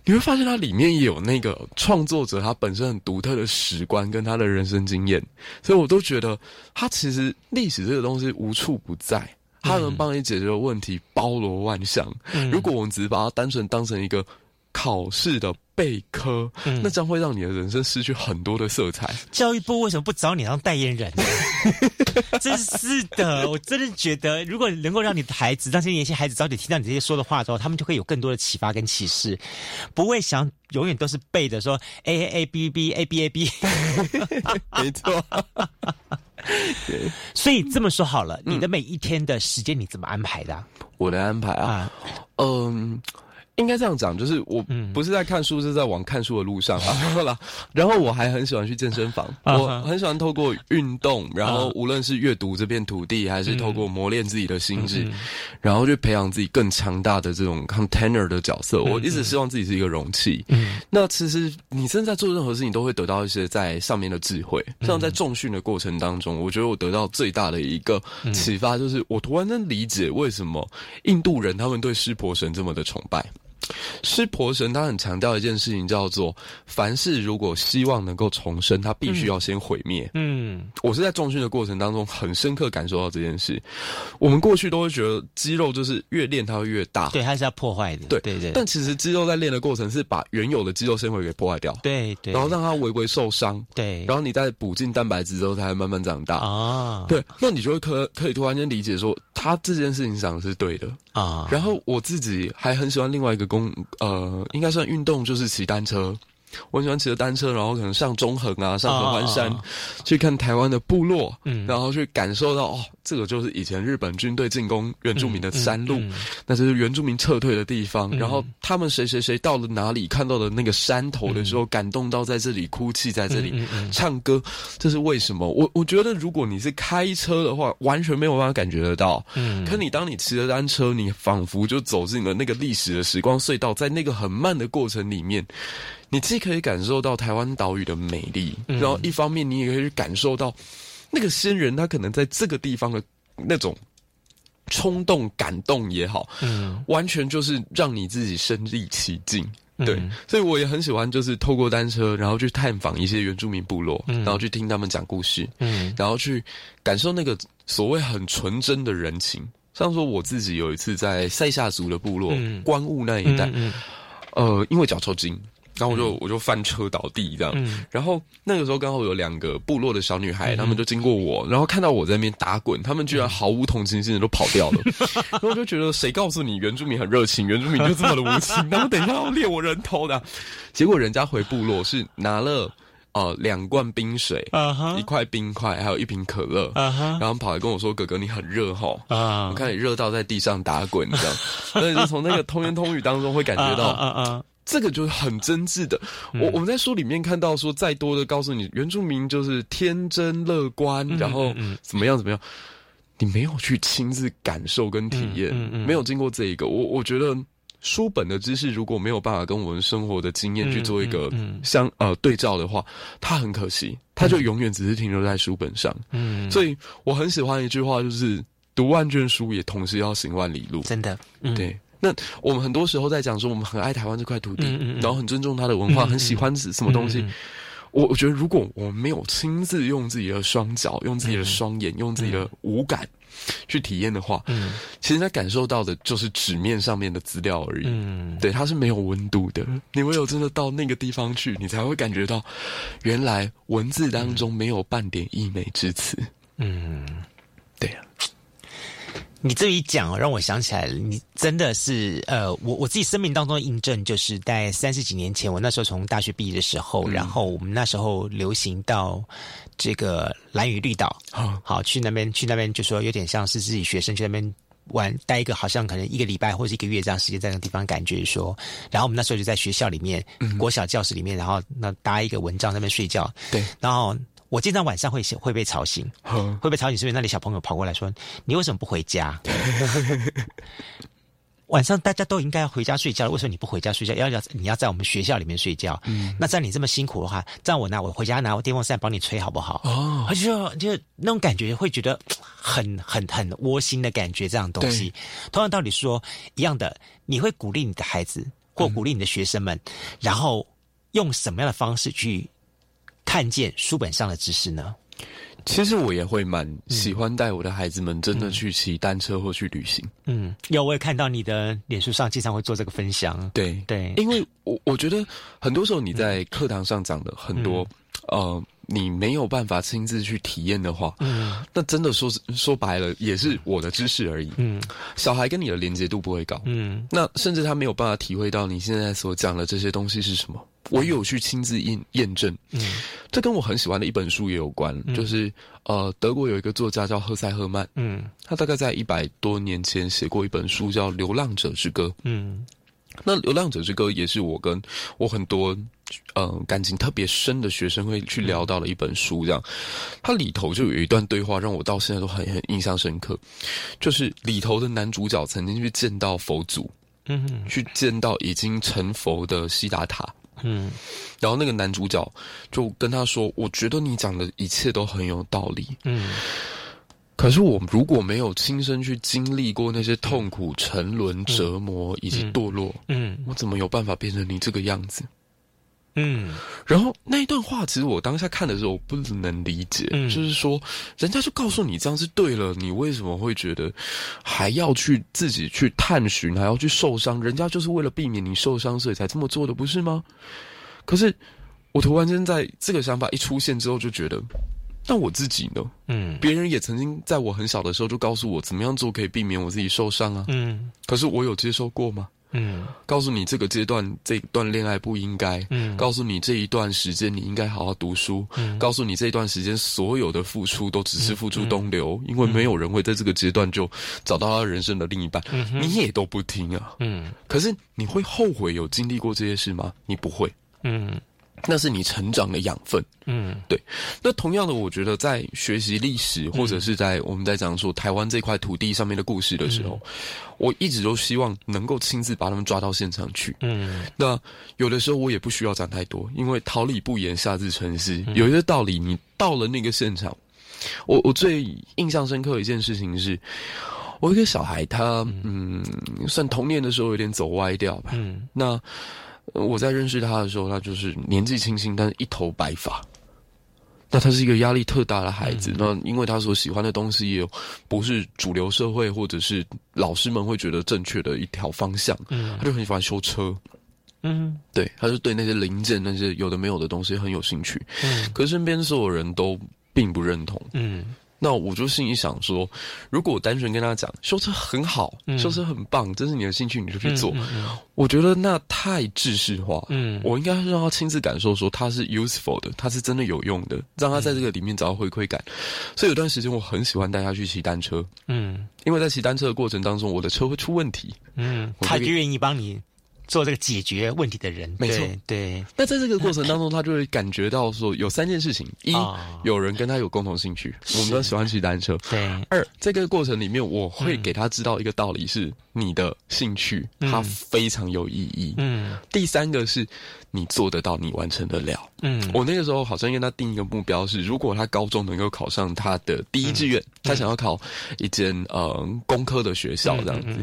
你会发现它里面也有那个创作者他本身很独特的史观跟他的人生经验，所以我都觉得他其实历史这个东西无处不在，他能帮你解决的问题包罗万象。如果我们只是把它单纯当成一个考试的。备科，那将会让你的人生失去很多的色彩。教育部为什么不找你当代言人？真是的，我真的觉得，如果能够让你的孩子，让这些年轻孩子早点听到你这些说的话之后，他们就会有更多的启发跟启示，不会想永远都是背着说 A A A B B A B A B。没错。所以这么说好了，你的每一天的时间你怎么安排的？我的安排啊，嗯。应该这样讲，就是我不是在看书，是在往看书的路上啊。然后我还很喜欢去健身房，我很喜欢透过运动，然后无论是阅读这片土地，还是透过磨练自己的心智，然后去培养自己更强大的这种 container 的角色。我一直希望自己是一个容器。那其实你正在做任何事情，都会得到一些在上面的智慧。像在重训的过程当中，我觉得我得到最大的一个启发，就是我突然能理解为什么印度人他们对湿婆神这么的崇拜。湿婆神他很强调一件事情，叫做凡事如果希望能够重生，他必须要先毁灭。嗯，我是在重训的过程当中很深刻感受到这件事。我们过去都会觉得肌肉就是越练它会越大，对，它是要破坏的。对对对。但其实肌肉在练的过程是把原有的肌肉纤维给破坏掉，对对，然后让它微微受伤，对，然后你再补进蛋白质之后，它会慢慢长大啊。对，那你就会可可以突然间理解说，他这件事情想的是对的啊。然后我自己还很喜欢另外一个呃，应该算运动，就是骑单车。我喜欢骑着单车，然后可能上中横啊，上合欢山，去看台湾的部落，嗯，然后去感受到哦，这个就是以前日本军队进攻原住民的山路，那就是原住民撤退的地方。然后他们谁谁谁到了哪里，看到的那个山头的时候，感动到在这里哭泣，在这里唱歌，这是为什么？我我觉得，如果你是开车的话，完全没有办法感觉得到。嗯，可你当你骑着单车，你仿佛就走进了那个历史的时光隧道，在那个很慢的过程里面。你既可以感受到台湾岛屿的美丽，然后一方面你也可以感受到那个先人他可能在这个地方的那种冲动、感动也好，嗯，完全就是让你自己身临其境。对，所以我也很喜欢，就是透过单车，然后去探访一些原住民部落，然后去听他们讲故事，嗯，然后去感受那个所谓很纯真的人情。像说我自己有一次在塞夏族的部落关雾那一带，呃，因为脚抽筋。然后我就我就翻车倒地这样，然后那个时候刚好有两个部落的小女孩，她们就经过我，然后看到我在那边打滚，她们居然毫无同情心的都跑掉了，然后就觉得谁告诉你原住民很热情，原住民就这么的无情，然后等一下要猎我人头的，结果人家回部落是拿了呃两罐冰水，一块冰块，还有一瓶可乐，然后跑来跟我说：“哥哥你很热哈，我看你热到在地上打滚这样。”所以就从那个通言通语当中会感觉到。这个就是很真挚的。我我们在书里面看到说，再多的告诉你原住民就是天真乐观，然后怎么样怎么样，你没有去亲自感受跟体验，没有经过这一个，我我觉得书本的知识如果没有办法跟我们生活的经验去做一个相呃对照的话，它很可惜，它就永远只是停留在书本上。嗯，所以我很喜欢一句话，就是读万卷书也同时要行万里路。真的，对。那我们很多时候在讲说，我们很爱台湾这块土地，然后很尊重它的文化，很喜欢什么东西。我我觉得，如果我们没有亲自用自己的双脚、用自己的双眼、用自己的五感去体验的话，嗯，其实他感受到的就是纸面上面的资料而已。嗯，对，它是没有温度的。你唯有真的到那个地方去，你才会感觉到，原来文字当中没有半点溢美之词。嗯，对呀。你这一讲，让我想起来。你真的是，呃，我我自己生命当中的印证，就是在三十几年前，我那时候从大学毕业的时候，然后我们那时候流行到这个蓝屿绿岛，好去那边，去那边就说有点像是自己学生去那边玩，待一个好像可能一个礼拜或者一个月这样时间在那个地方，感觉说，然后我们那时候就在学校里面，国小教室里面，然后那搭一个蚊帐那边睡觉，对，然后。我经常晚上会会被吵醒，会被吵醒，是因为那里小朋友跑过来说：“你为什么不回家？” 晚上大家都应该要回家睡觉，为什么你不回家睡觉？要要你要在我们学校里面睡觉？嗯，那在你这么辛苦的话，让我拿我回家拿我电风扇帮你吹好不好？哦，就就那种感觉会觉得很很很窝心的感觉，这样东西。同样道理说一样的，你会鼓励你的孩子或鼓励你的学生们，然后用什么样的方式去？看见书本上的知识呢？其实我也会蛮喜欢带我的孩子们真的去骑单车或去旅行。嗯，有我也看到你的脸书上经常会做这个分享。对对，因为我我觉得很多时候你在课堂上讲的很多，呃，你没有办法亲自去体验的话，嗯，那真的说说白了也是我的知识而已。嗯，小孩跟你的连接度不会高。嗯，那甚至他没有办法体会到你现在所讲的这些东西是什么。我有去亲自验验证，嗯，这跟我很喜欢的一本书也有关，就是呃，德国有一个作家叫赫塞赫曼，嗯，他大概在一百多年前写过一本书叫《流浪者之歌》，嗯，那《流浪者之歌》也是我跟我很多嗯感情特别深的学生会去聊到的一本书，这样，它里头就有一段对话让我到现在都很很印象深刻，就是里头的男主角曾经去见到佛祖，嗯，去见到已经成佛的悉达塔。嗯，然后那个男主角就跟他说：“我觉得你讲的一切都很有道理。”嗯，可是我如果没有亲身去经历过那些痛苦、沉沦、折磨以及堕落，嗯，我怎么有办法变成你这个样子？嗯，然后那一段话，其实我当下看的时候，我不能理解，就是说，人家就告诉你这样是对了，你为什么会觉得还要去自己去探寻，还要去受伤？人家就是为了避免你受伤，所以才这么做的，不是吗？可是我突然间在这个想法一出现之后，就觉得，那我自己呢？嗯，别人也曾经在我很小的时候就告诉我，怎么样做可以避免我自己受伤啊？嗯，可是我有接受过吗？嗯，告诉你这个阶段这段恋爱不应该。嗯，告诉你这一段时间你应该好好读书。嗯，告诉你这一段时间所有的付出都只是付出东流，因为没有人会在这个阶段就找到他人生的另一半。嗯，你也都不听啊。嗯，可是你会后悔有经历过这些事吗？你不会。嗯。那是你成长的养分，嗯，对。那同样的，我觉得在学习历史，或者是在我们在讲说台湾这块土地上面的故事的时候，我一直都希望能够亲自把他们抓到现场去。嗯，那有的时候我也不需要讲太多，因为桃李不言，下自成诗。有一个道理，你到了那个现场，我我最印象深刻的一件事情是，我一个小孩，他嗯，算童年的时候有点走歪掉吧。嗯，那。我在认识他的时候，他就是年纪轻轻，但是一头白发。那他是一个压力特大的孩子。那因为他所喜欢的东西也不是主流社会或者是老师们会觉得正确的一条方向，他就很喜欢修车。嗯，对，他就对那些零件、那些有的没有的东西很有兴趣。嗯，可是身边所有人都并不认同。嗯。那我就心里想说，如果我单纯跟他讲修车很好，修车很棒，这是你的兴趣，你就去做。我觉得那太知识化。嗯，我应该让他亲自感受，说他是 useful 的，他是真的有用的，让他在这个里面找到回馈感。所以有段时间我很喜欢带他去骑单车。嗯，因为在骑单车的过程当中，我的车会出问题。嗯，他就愿意帮你。做这个解决问题的人，没错，对。那在这个过程当中，他就会感觉到说，有三件事情：一，有人跟他有共同兴趣，我们都喜欢骑单车；对。二，这个过程里面，我会给他知道一个道理，是你的兴趣，它非常有意义。嗯。第三个是，你做得到，你完成得了。嗯。我那个时候好像跟他定一个目标是，如果他高中能够考上他的第一志愿，他想要考一间呃工科的学校这样子。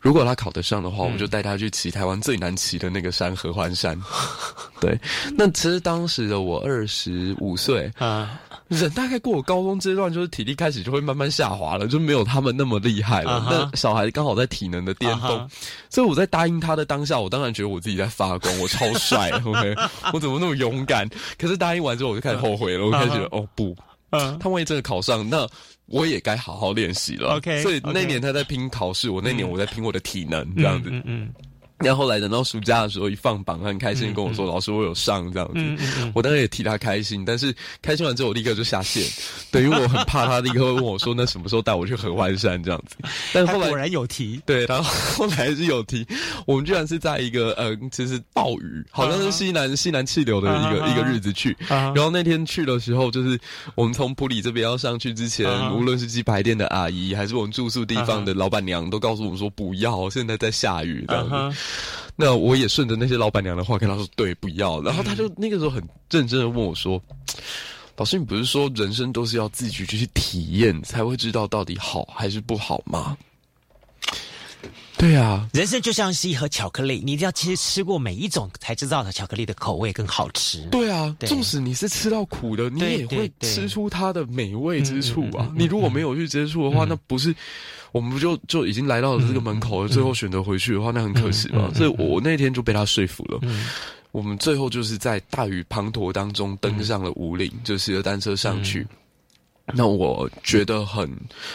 如果他考得上的话，我们就带他去骑台湾最难骑的那个山合欢山。对，那其实当时的我二十五岁啊，人大概过我高中阶段，就是体力开始就会慢慢下滑了，就没有他们那么厉害了。那小孩刚好在体能的巅峰，所以我在答应他的当下，我当然觉得我自己在发光，我超帅，OK，我怎么那么勇敢？可是答应完之后，我就开始后悔了，我开始觉得哦不，嗯，他万一真的考上那。我也该好好练习了。OK，所以那年他在拼考试，我那年我在拼我的体能，这样子。嗯嗯。然后后来等到暑假的时候，一放榜，他很开心跟我说：“老师，我有上这样子。”我当然也替他开心，但是开心完之后，我立刻就下线，等于我很怕他立刻会问我说：“那什么时候带我去合欢山？”这样子。但后来果然有提，对，然后后来还是有提。我们居然是在一个呃，其实暴雨，好像是西南西南气流的一个一个日子去。然后那天去的时候，就是我们从普里这边要上去之前，无论是鸡排店的阿姨，还是我们住宿地方的老板娘，都告诉我们说：“不要，现在在下雨。”这样子。那我也顺着那些老板娘的话跟他说：“对，不要。”然后他就那个时候很认真的问我说：“老师，你不是说人生都是要自己去体验才会知道到底好还是不好吗？”对啊，人生就像是一盒巧克力，你一定要其实吃过每一种才知道的巧克力的口味更好吃。对啊，纵使你是吃到苦的，你也会吃出它的美味之处啊。你如果没有去接触的话，那不是我们不就就已经来到了这个门口了？最后选择回去的话，那很可惜嘛。所以我那天就被他说服了。我们最后就是在大雨滂沱当中登上了五岭，就骑着单车上去。那我觉得很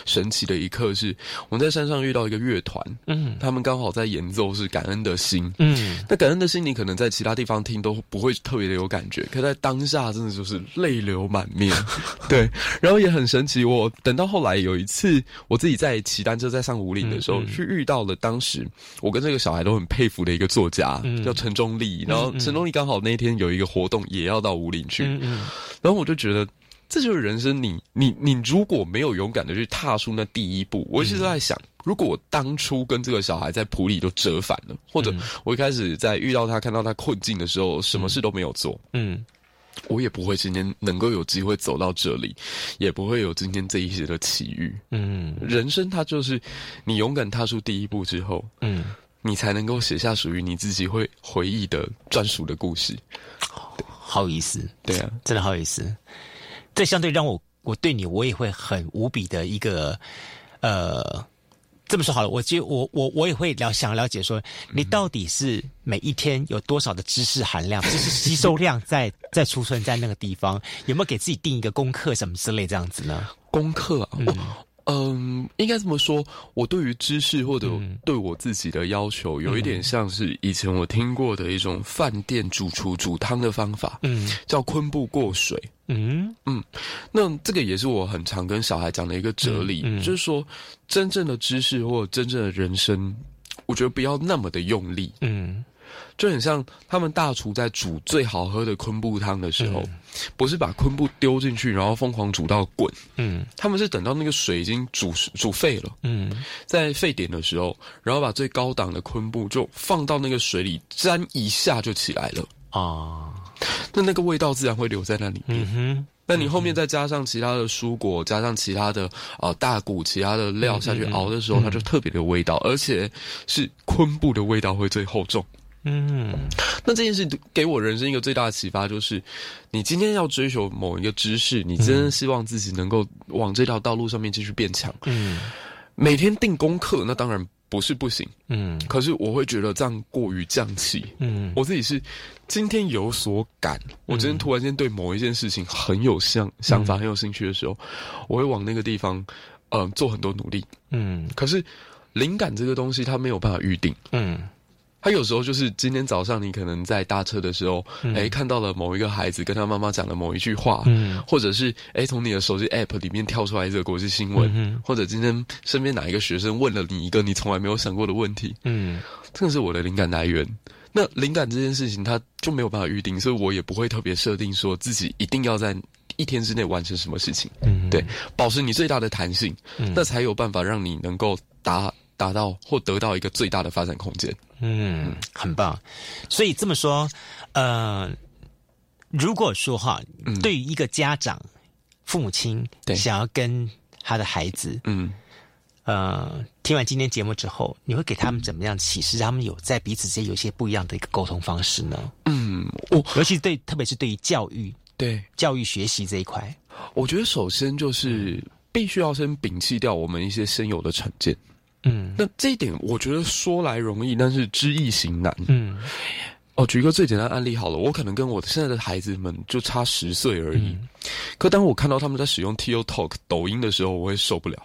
神奇的一刻是，我们在山上遇到一个乐团，嗯，他们刚好在演奏是《感恩的心》，嗯，那《感恩的心》你可能在其他地方听都不会特别的有感觉，可在当下真的就是泪流满面，对，然后也很神奇。我等到后来有一次，我自己在骑单车在上五岭的时候，去遇到了当时我跟这个小孩都很佩服的一个作家，叫陈忠立，然后陈忠立刚好那天有一个活动也要到五岭去，然后我就觉得。这就是人生，你你你如果没有勇敢的去踏出那第一步，我一直都在想，如果我当初跟这个小孩在普里都折返了，或者我一开始在遇到他看到他困境的时候，什么事都没有做，嗯，我也不会今天能够有机会走到这里，也不会有今天这一些的奇遇，嗯，人生它就是你勇敢踏出第一步之后，嗯，你才能够写下属于你自己会回忆的专属的故事，好有意思，对啊，真的好有意思。这相对让我，我对你，我也会很无比的一个，呃，这么说好了，我就我我我也会了想了解说，你到底是每一天有多少的知识含量、知 识吸收量在在储存在那个地方，有没有给自己定一个功课什么之类这样子呢？功课啊。嗯，应该这么说，我对于知识或者对我自己的要求，有一点像是以前我听过的一种饭店主厨煮汤的方法，嗯，叫昆布过水，嗯。嗯，那这个也是我很常跟小孩讲的一个哲理，就是说，真正的知识或真正的人生，我觉得不要那么的用力，嗯。就很像他们大厨在煮最好喝的昆布汤的时候，不是把昆布丢进去，然后疯狂煮到滚。嗯，他们是等到那个水已经煮煮沸了。嗯，在沸点的时候，然后把最高档的昆布就放到那个水里沾一下就起来了。啊，那那个味道自然会留在那里面。哼，那你后面再加上其他的蔬果，加上其他的呃大骨、其他的料下去熬的时候，它就特别的味道，而且是昆布的味道会最厚重。嗯，那这件事给我人生一个最大的启发，就是你今天要追求某一个知识，你真的希望自己能够往这条道路上面继续变强。嗯，每天定功课，那当然不是不行。嗯，可是我会觉得这样过于降气。嗯，我自己是今天有所感，我今天突然间对某一件事情很有想想法、很有兴趣的时候，我会往那个地方，嗯，做很多努力。嗯，可是灵感这个东西，它没有办法预定。嗯。他有时候就是今天早上，你可能在搭车的时候，哎，看到了某一个孩子跟他妈妈讲了某一句话，嗯，或者是哎，从你的手机 app 里面跳出来一个国际新闻，或者今天身边哪一个学生问了你一个你从来没有想过的问题，嗯，这个是我的灵感来源。那灵感这件事情，它就没有办法预定，所以我也不会特别设定说自己一定要在一天之内完成什么事情，嗯，对，保持你最大的弹性，那才有办法让你能够达。达到或得到一个最大的发展空间，嗯，很棒。所以这么说，呃，如果说哈，对于一个家长、父母亲对。想要跟他的孩子，嗯，呃，听完今天节目之后，你会给他们怎么样启示，让他们有在彼此之间有一些不一样的一个沟通方式呢？嗯，我尤其对，特别是对于教育，对。教育学习这一块，我觉得首先就是必须要先摒弃掉我们一些先有的成见。嗯，那这一点我觉得说来容易，但是知易行难。嗯，哦，举一个最简单的案例好了，我可能跟我现在的孩子们就差十岁而已，可当我看到他们在使用 TikTok 抖音的时候，我会受不了。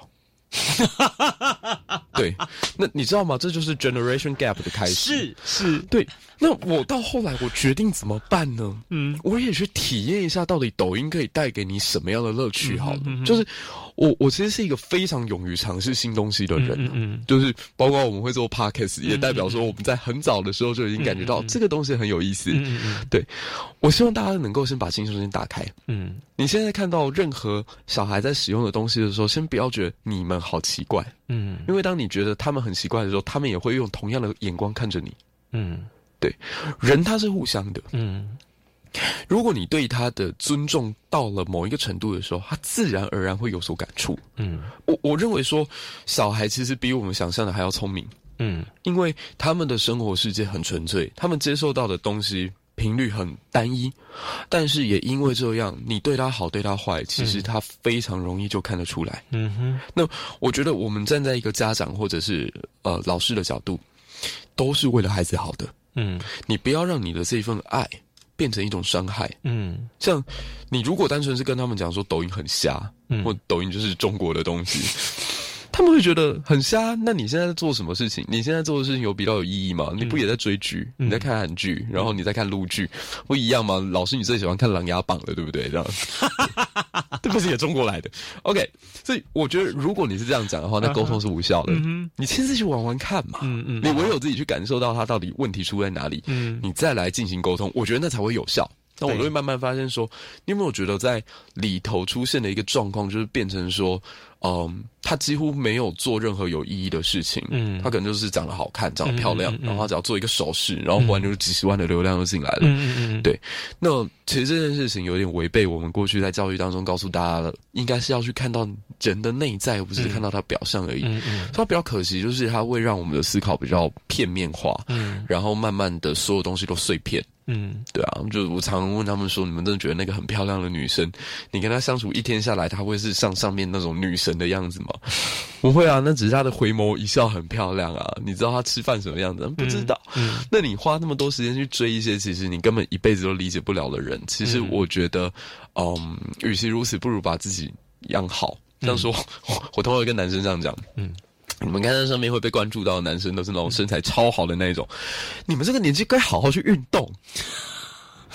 对，那你知道吗？这就是 generation gap 的开始。是是，对。那我到后来，我决定怎么办呢？嗯，我也去体验一下，到底抖音可以带给你什么样的乐趣？好，就是我，我其实是一个非常勇于尝试新东西的人。嗯嗯，就是包括我们会做 podcast，也代表说我们在很早的时候就已经感觉到这个东西很有意思。嗯嗯，对，我希望大家能够先把新胸先打开。嗯，你现在看到任何小孩在使用的东西的时候，先不要觉得你们好奇怪。嗯，因为当你觉得他们很奇怪的时候，他们也会用同样的眼光看着你。嗯。对，人他是互相的。嗯，如果你对他的尊重到了某一个程度的时候，他自然而然会有所感触。嗯，我我认为说，小孩其实比我们想象的还要聪明。嗯，因为他们的生活世界很纯粹，他们接受到的东西频率很单一，但是也因为这样，你对他好对他坏，其实他非常容易就看得出来。嗯哼，那我觉得我们站在一个家长或者是呃老师的角度，都是为了孩子好的。嗯，你不要让你的这份爱变成一种伤害。嗯，像你如果单纯是跟他们讲说抖音很瞎，嗯或抖音就是中国的东西。他们会觉得很瞎。那你现在在做什么事情？你现在做的事情有比较有意义吗？你不也在追剧？你在看韩剧，然后你在看陆剧，不一样吗？老师，你最喜欢看《琅琊榜》了，对不对？这样，这不是也中国来的？OK，所以我觉得，如果你是这样讲的话，那沟通是无效的。嗯你亲自去玩玩看嘛。嗯嗯，你唯有自己去感受到他到底问题出在哪里，嗯，你再来进行沟通，我觉得那才会有效。那我都会慢慢发现说，你有没有觉得在里头出现的一个状况，就是变成说。嗯，他几乎没有做任何有意义的事情。嗯，他可能就是长得好看，长得漂亮，然后他只要做一个手势，然后忽然就是几十万的流量就进来了。嗯嗯嗯，对。那其实这件事情有点违背我们过去在教育当中告诉大家的，应该是要去看到人的内在，而不是看到他表象而已。嗯嗯。他比较可惜，就是他会让我们的思考比较片面化。嗯。然后慢慢的所有东西都碎片。嗯，对啊，就我常问他们说，你们真的觉得那个很漂亮的女生，你跟她相处一天下来，她会是像上面那种女神的样子吗？不会啊，那只是他的回眸一笑很漂亮啊。你知道他吃饭什么样子？不知道。那你花那么多时间去追一些其实你根本一辈子都理解不了的人，其实我觉得，嗯，与其如此，不如把自己养好。这样说，我通常跟男生这样讲，嗯。你们看在上面会被关注到的男生都是那种身材超好的那一种，你们这个年纪该好好去运动。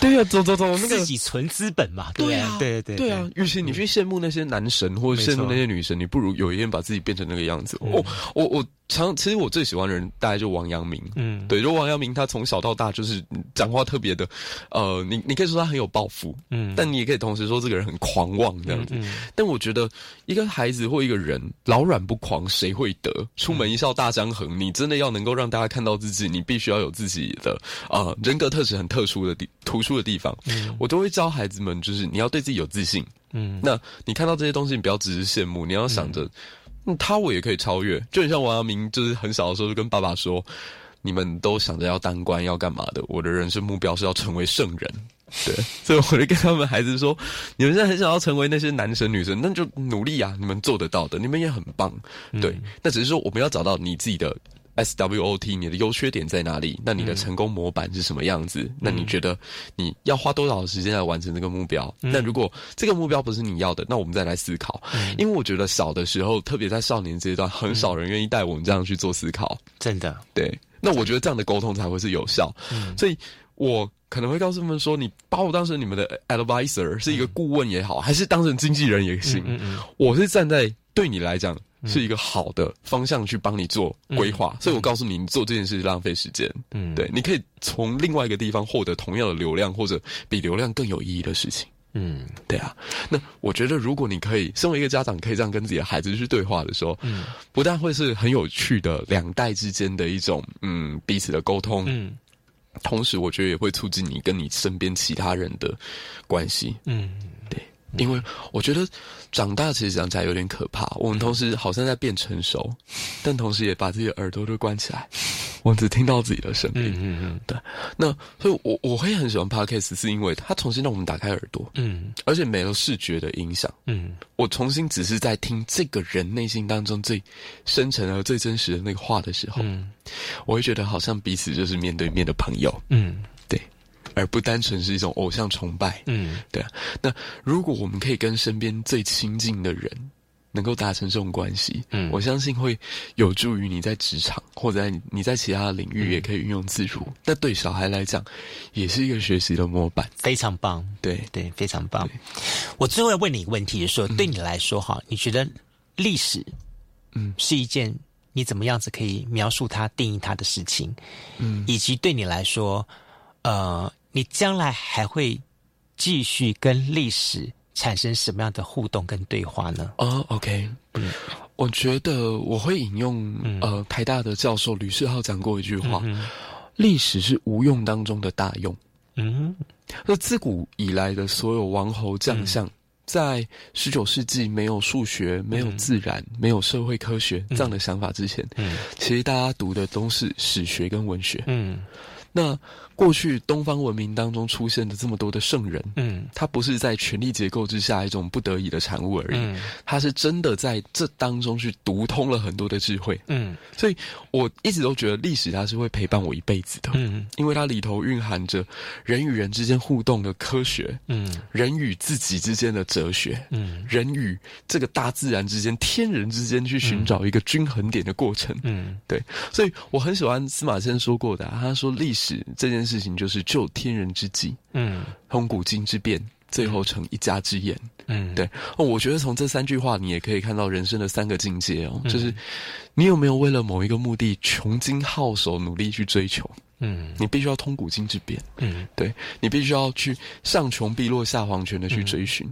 对呀，走走走，那个自己存资本嘛。对啊，对对对啊。与其你去羡慕那些男神或者羡慕那些女神，你不如有一天把自己变成那个样子。我我我。常其实我最喜欢的人大概就王阳明，嗯，对，就王阳明他从小到大就是讲话特别的，呃，你你可以说他很有抱负，嗯，但你也可以同时说这个人很狂妄这样子。但我觉得一个孩子或一个人老软不狂谁会得？出门一笑大江横，你真的要能够让大家看到自己，你必须要有自己的啊人格特质很特殊的地突出的地方。我都会教孩子们，就是你要对自己有自信，嗯，那你看到这些东西，你不要只是羡慕，你要想着。嗯，他我也可以超越，就很像王阳明，就是很小的时候就跟爸爸说：“你们都想着要当官要干嘛的，我的人生目标是要成为圣人。”对，所以我就跟他们孩子说：“你们现在很想要成为那些男神女神，那就努力啊，你们做得到的，你们也很棒。”对，那只是说我们要找到你自己的。SWOT，你的优缺点在哪里？那你的成功模板是什么样子？那你觉得你要花多少时间来完成这个目标？那如果这个目标不是你要的，那我们再来思考。因为我觉得小的时候，特别在少年阶段，很少人愿意带我们这样去做思考。真的，对。那我觉得这样的沟通才会是有效。所以我可能会告诉他们说：，你把我当成你们的 advisor，是一个顾问也好，还是当成经纪人也行。我是站在对你来讲。是一个好的方向去帮你做规划，所以我告诉你，你做这件事浪费时间。嗯，对，你可以从另外一个地方获得同样的流量，或者比流量更有意义的事情。嗯，对啊。那我觉得，如果你可以身为一个家长，可以这样跟自己的孩子去对话的时候，嗯，不但会是很有趣的两代之间的一种嗯彼此的沟通，嗯，同时我觉得也会促进你跟你身边其他人的关系。嗯，对。因为我觉得长大其实讲起来有点可怕。我们同时好像在变成熟，但同时也把自己的耳朵都关起来，我只听到自己的声音。嗯嗯，对。那所以，我我会很喜欢 podcast，是因为它重新让我们打开耳朵。嗯，而且没了视觉的影响。嗯，我重新只是在听这个人内心当中最深沉而最真实的那个话的时候，嗯，我会觉得好像彼此就是面对面的朋友。嗯。而不单纯是一种偶像崇拜，嗯，对啊。那如果我们可以跟身边最亲近的人能够达成这种关系，嗯，我相信会有助于你在职场或者在你在其他的领域也可以运用自如。那对小孩来讲，也是一个学习的模板，非常棒。对对，非常棒。我最后要问你一个问题，说对你来说，哈，你觉得历史，嗯，是一件你怎么样子可以描述它、定义它的事情，嗯，以及对你来说，呃。你将来还会继续跟历史产生什么样的互动跟对话呢？哦，OK，嗯，我觉得我会引用呃台大的教授吕世浩讲过一句话：历史是无用当中的大用。嗯，那自古以来的所有王侯将相，在十九世纪没有数学、没有自然、没有社会科学这样的想法之前，嗯，其实大家读的都是史学跟文学。嗯，那。过去东方文明当中出现的这么多的圣人，嗯，他不是在权力结构之下一种不得已的产物而已，他是真的在这当中去读通了很多的智慧，嗯，所以我一直都觉得历史它是会陪伴我一辈子的，嗯，因为它里头蕴含着人与人之间互动的科学，嗯，人与自己之间的哲学，嗯，人与这个大自然之间、天人之间去寻找一个均衡点的过程，嗯，对，所以我很喜欢司马迁说过的，他说历史这件。事情就是救天人之际，嗯，通古今之变，最后成一家之言，嗯，对。哦，我觉得从这三句话，你也可以看到人生的三个境界哦，就是你有没有为了某一个目的穷经皓首努力去追求，嗯，你必须要通古今之变，嗯，对。你必须要去上穷碧落下黄泉的去追寻。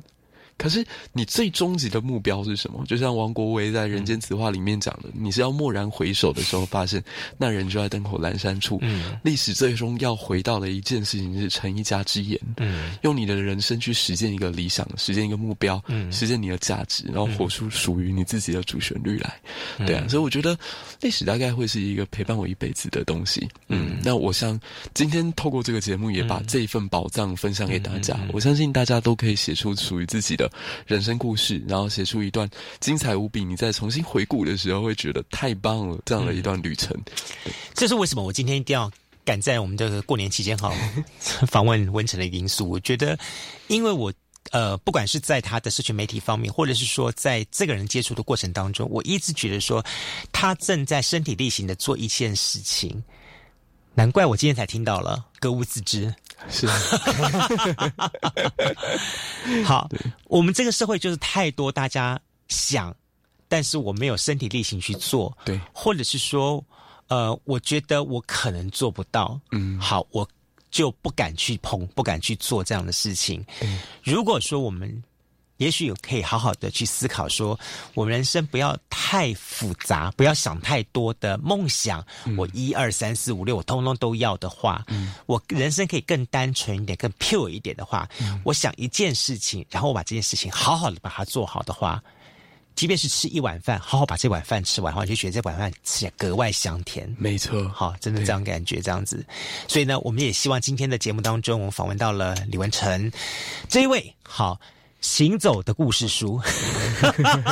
可是你最终极的目标是什么？就像王国维在《人间词话》里面讲的，你是要蓦然回首的时候，发现那人就在灯火阑珊处。嗯，历史最终要回到的一件事情是成一家之言。嗯，用你的人生去实现一个理想，实现一个目标，嗯，实现你的价值，然后活出属于你自己的主旋律来。对啊，所以我觉得历史大概会是一个陪伴我一辈子的东西。嗯，那我想今天透过这个节目，也把这一份宝藏分享给大家。我相信大家都可以写出属于自己的。人生故事，然后写出一段精彩无比，你再重新回顾的时候，会觉得太棒了。这样的一段旅程，这是为什么我今天一定要赶在我们这个过年期间哈 访问温城的因素。我觉得，因为我呃，不管是在他的社群媒体方面，或者是说在这个人接触的过程当中，我一直觉得说他正在身体力行的做一件事情。难怪我今天才听到了格物自知。是，好，我们这个社会就是太多大家想，但是我没有身体力行去做，对，或者是说，呃，我觉得我可能做不到，嗯，好，我就不敢去碰，不敢去做这样的事情。如果说我们。也许有可以好好的去思考，说我们人生不要太复杂，不要想太多的梦想。我一二三四五六，我通通都要的话，嗯我人生可以更单纯一点，更 pure 一点的话，我想一件事情，然后我把这件事情好好的把它做好的话，即便是吃一碗饭，好好把这碗饭吃完，我就觉得这碗饭吃起来格外香甜。没错，好，真的这样感觉这样子。所以呢，我们也希望今天的节目当中，我们访问到了李文成这一位，好。行走的故事书，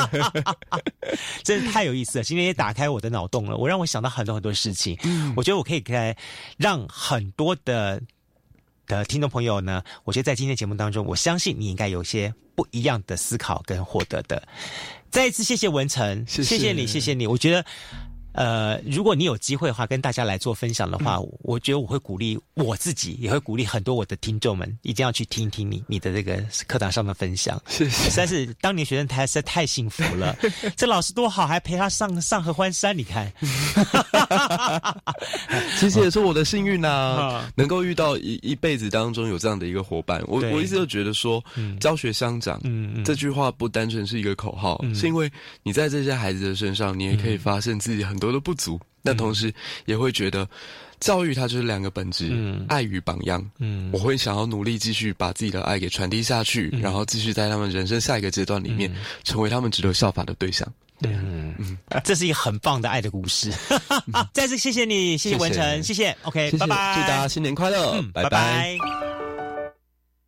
真是太有意思了。今天也打开我的脑洞了，我让我想到很多很多事情。我觉得我可以开让很多的的听众朋友呢，我觉得在今天节目当中，我相信你应该有些不一样的思考跟获得的。再一次谢谢文成，谢谢你，谢谢你。我觉得。呃，如果你有机会的话，跟大家来做分享的话，我觉得我会鼓励我自己，也会鼓励很多我的听众们，一定要去听一听你你的这个课堂上的分享。谢谢。实在是当年学生太实在太幸福了，这老师多好，还陪他上上合欢山。你看，其实也是我的幸运呐，能够遇到一一辈子当中有这样的一个伙伴。我我一直都觉得说，教学相长，这句话不单纯是一个口号，是因为你在这些孩子的身上，你也可以发现自己很。多的不足，但同时也会觉得教育它就是两个本质，嗯，爱与榜样。嗯，我会想要努力继续把自己的爱给传递下去，然后继续在他们人生下一个阶段里面，成为他们值得效法的对象。嗯。嗯，这是一个很棒的爱的故事。再次谢谢你，谢谢文成，谢谢。OK，拜拜，祝大家新年快乐，拜拜。